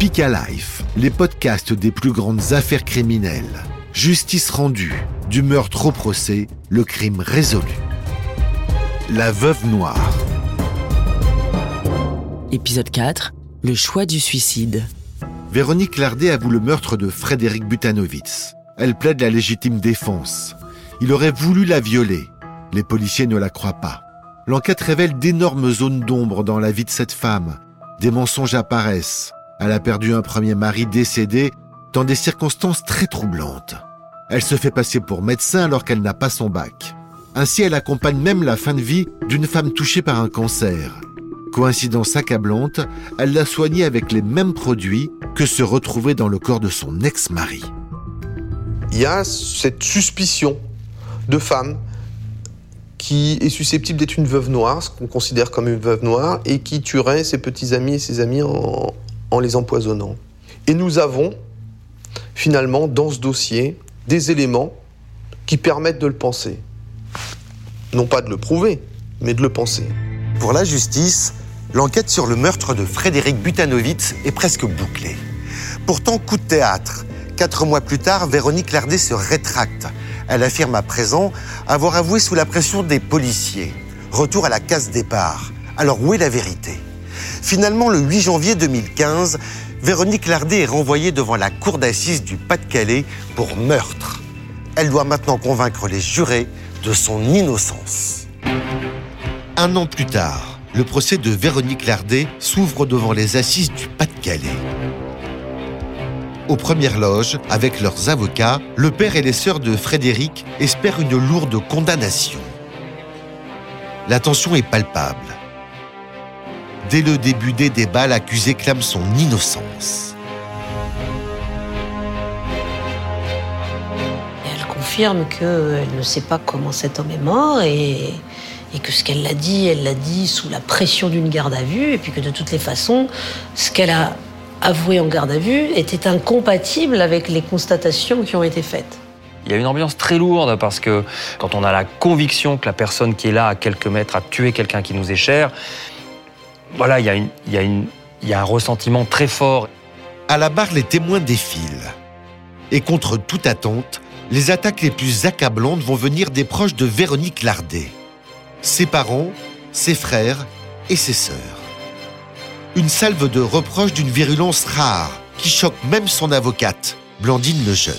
Speak Life, les podcasts des plus grandes affaires criminelles. Justice rendue, du meurtre au procès, le crime résolu. La veuve noire. Épisode 4. Le choix du suicide. Véronique Lardet avoue le meurtre de Frédéric Butanovitz. Elle plaide la légitime défense. Il aurait voulu la violer. Les policiers ne la croient pas. L'enquête révèle d'énormes zones d'ombre dans la vie de cette femme. Des mensonges apparaissent. Elle a perdu un premier mari décédé dans des circonstances très troublantes. Elle se fait passer pour médecin alors qu'elle n'a pas son bac. Ainsi, elle accompagne même la fin de vie d'une femme touchée par un cancer. Coïncidence accablante, elle l'a soignée avec les mêmes produits que se retrouvaient dans le corps de son ex-mari. Il y a cette suspicion de femme qui est susceptible d'être une veuve noire, ce qu'on considère comme une veuve noire, et qui tuerait ses petits amis et ses amis en, en les empoisonnant. Et nous avons finalement dans ce dossier des éléments qui permettent de le penser. Non pas de le prouver, mais de le penser. Pour la justice, l'enquête sur le meurtre de Frédéric Butanovitz est presque bouclée. Pourtant, coup de théâtre. Quatre mois plus tard, Véronique Lardet se rétracte. Elle affirme à présent avoir avoué sous la pression des policiers. Retour à la case départ. Alors où est la vérité? Finalement, le 8 janvier 2015, Véronique Lardet est renvoyée devant la cour d'assises du Pas-de-Calais pour meurtre. Elle doit maintenant convaincre les jurés de son innocence. Un an plus tard, le procès de Véronique Lardet s'ouvre devant les assises du Pas-de-Calais. Aux premières loges, avec leurs avocats, le père et les sœurs de Frédéric espèrent une lourde condamnation. La tension est palpable. Dès le début des débats, l'accusé clame son innocence. Elle confirme qu'elle ne sait pas comment cet homme est mort et, et que ce qu'elle l'a dit, elle l'a dit sous la pression d'une garde à vue et puis que de toutes les façons, ce qu'elle a avoué en garde à vue était incompatible avec les constatations qui ont été faites. Il y a une ambiance très lourde parce que quand on a la conviction que la personne qui est là à quelques mètres a tué quelqu'un qui nous est cher, voilà, il y, a une, il, y a une, il y a un ressentiment très fort. À la barre, les témoins défilent. Et contre toute attente, les attaques les plus accablantes vont venir des proches de Véronique Lardet. Ses parents, ses frères et ses sœurs. Une salve de reproches d'une virulence rare qui choque même son avocate, Blandine Lejeune.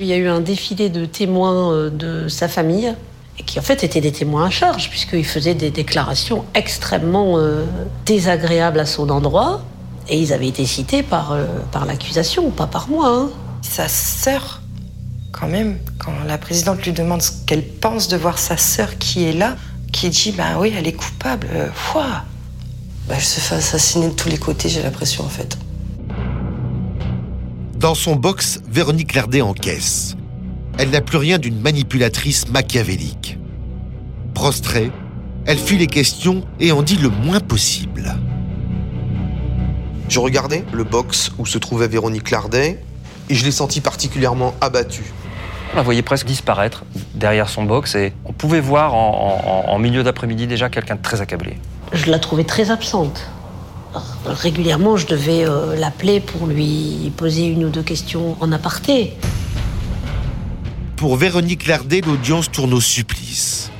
Il y a eu un défilé de témoins euh, de sa famille et qui en fait étaient des témoins à charge, puisqu'ils faisaient des déclarations extrêmement euh, désagréables à son endroit, et ils avaient été cités par, euh, par l'accusation, pas par moi. Hein. Sa sœur, quand même, quand la présidente lui demande ce qu'elle pense de voir sa sœur qui est là, qui dit bah oui, elle est coupable, foi. Bah, je se fais assassiner de tous les côtés, j'ai l'impression en fait. Dans son box, Véronique Lardet encaisse elle n'a plus rien d'une manipulatrice machiavélique. Prostrée, elle fuit les questions et en dit le moins possible. Je regardais le box où se trouvait Véronique Lardet et je l'ai senti particulièrement abattue. On la voyait presque disparaître derrière son box et on pouvait voir en, en- en milieu d'après-midi déjà quelqu'un de très accablé. Je la trouvais très absente. Régulièrement, je devais euh, l'appeler pour lui poser une ou deux questions en aparté. Pour Véronique Lardet, l'audience tourne au supplice.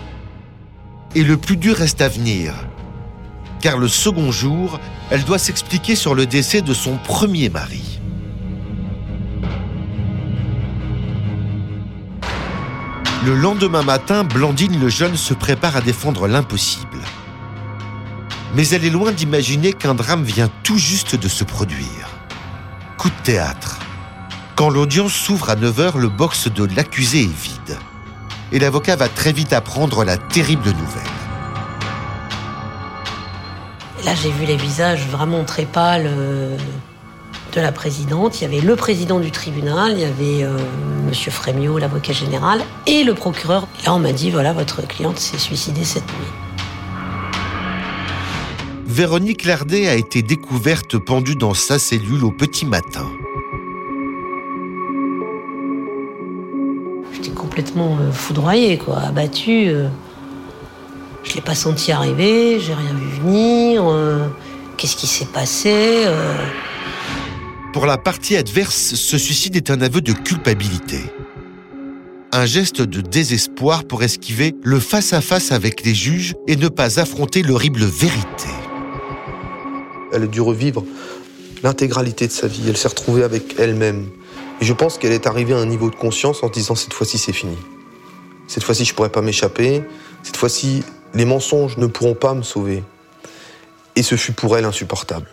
Et le plus dur reste à venir. Car le second jour, elle doit s'expliquer sur le décès de son premier mari. Le lendemain matin, Blandine le jeune se prépare à défendre l'impossible. Mais elle est loin d'imaginer qu'un drame vient tout juste de se produire. Coup de théâtre. Quand l'audience s'ouvre à 9h, le box de l'accusé est vide. Et l'avocat va très vite apprendre la terrible nouvelle. Là, j'ai vu les visages vraiment très pâles euh, de la présidente. Il y avait le président du tribunal, il y avait euh, Monsieur Frémiot, l'avocat général, et le procureur. Et là, on m'a dit voilà, votre cliente s'est suicidée cette nuit. Véronique Lardet a été découverte pendue dans sa cellule au petit matin. Complètement euh, foudroyée, quoi, abattue. euh. Je l'ai pas senti arriver, j'ai rien vu venir. euh. qu'est-ce qui s'est passé. Pour la partie adverse, ce suicide est un aveu de culpabilité. Un geste de désespoir pour esquiver le face-à-face avec les juges et ne pas affronter l'horrible vérité. Elle a dû revivre l'intégralité de sa vie. Elle s'est retrouvée avec elle-même. Et je pense qu'elle est arrivée à un niveau de conscience en se disant cette fois-ci c'est fini. Cette fois-ci je pourrais pas m'échapper. Cette fois-ci les mensonges ne pourront pas me sauver. Et ce fut pour elle insupportable.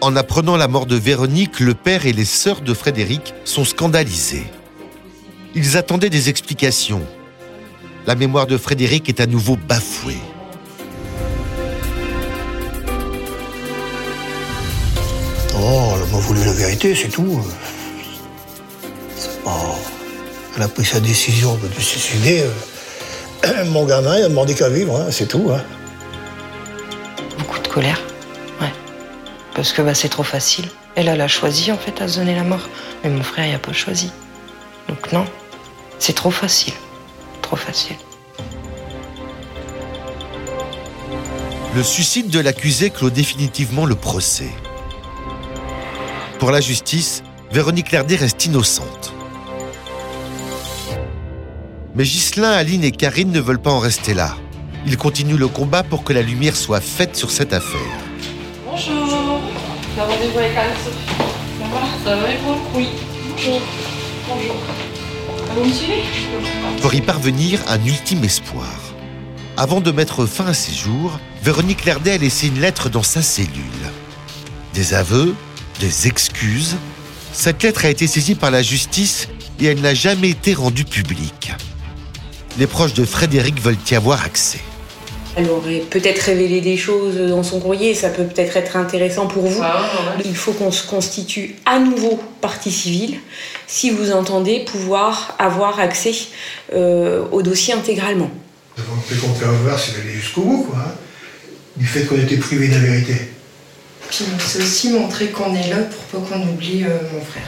En apprenant la mort de Véronique, le père et les sœurs de Frédéric sont scandalisés. Ils attendaient des explications. La mémoire de Frédéric est à nouveau bafouée. Voulu la vérité, c'est tout. Pas... Elle a pris sa décision de se suicider. euh, Mon gamin, il a demandé qu'à vivre, hein, c'est tout. hein. Beaucoup de colère. Ouais. Parce que bah, c'est trop facile. Elle, elle a choisi en fait à se donner la mort. Mais mon frère, il a pas choisi. Donc non, c'est trop facile. Trop facile. Le suicide de l'accusé clôt définitivement le procès. Pour la justice, Véronique Lerdet reste innocente. Mais Ghislain, Aline et Karine ne veulent pas en rester là. Ils continuent le combat pour que la lumière soit faite sur cette affaire. Bonjour. T'as rendez-vous avec Anne-Sophie Ça va Ça va et vous Oui. Bonjour. Bonjour. Ah, Vous me suivez Pour y parvenir, un ultime espoir. Avant de mettre fin à ses jours, Véronique Lerdet a laissé une lettre dans sa cellule. Des aveux, des excuses. Cette lettre a été saisie par la justice et elle n'a jamais été rendue publique. Les proches de Frédéric veulent y avoir accès. Elle aurait peut-être révélé des choses dans son courrier, ça peut peut-être être intéressant pour vous. Ah. Il faut qu'on se constitue à nouveau partie civile si vous entendez pouvoir avoir accès euh, au dossier intégralement. D'aller jusqu'au bout, quoi. hein, Du fait qu'on était privé de la vérité. Puis c'est aussi montrer qu'on est là pour pas qu'on oublie euh, mon frère.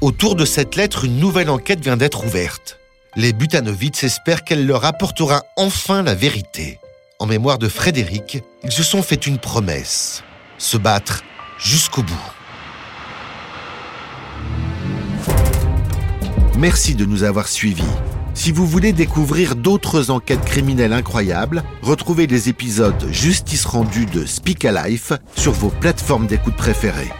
Autour de cette lettre, une nouvelle enquête vient d'être ouverte. Les Butanovitz espèrent qu'elle leur apportera enfin la vérité. En mémoire de Frédéric, ils se sont fait une promesse. Se battre jusqu'au bout. Merci de nous avoir suivis. Si vous voulez découvrir d'autres enquêtes criminelles incroyables, retrouvez les épisodes Justice rendue de Speak Alive sur vos plateformes d'écoute préférées.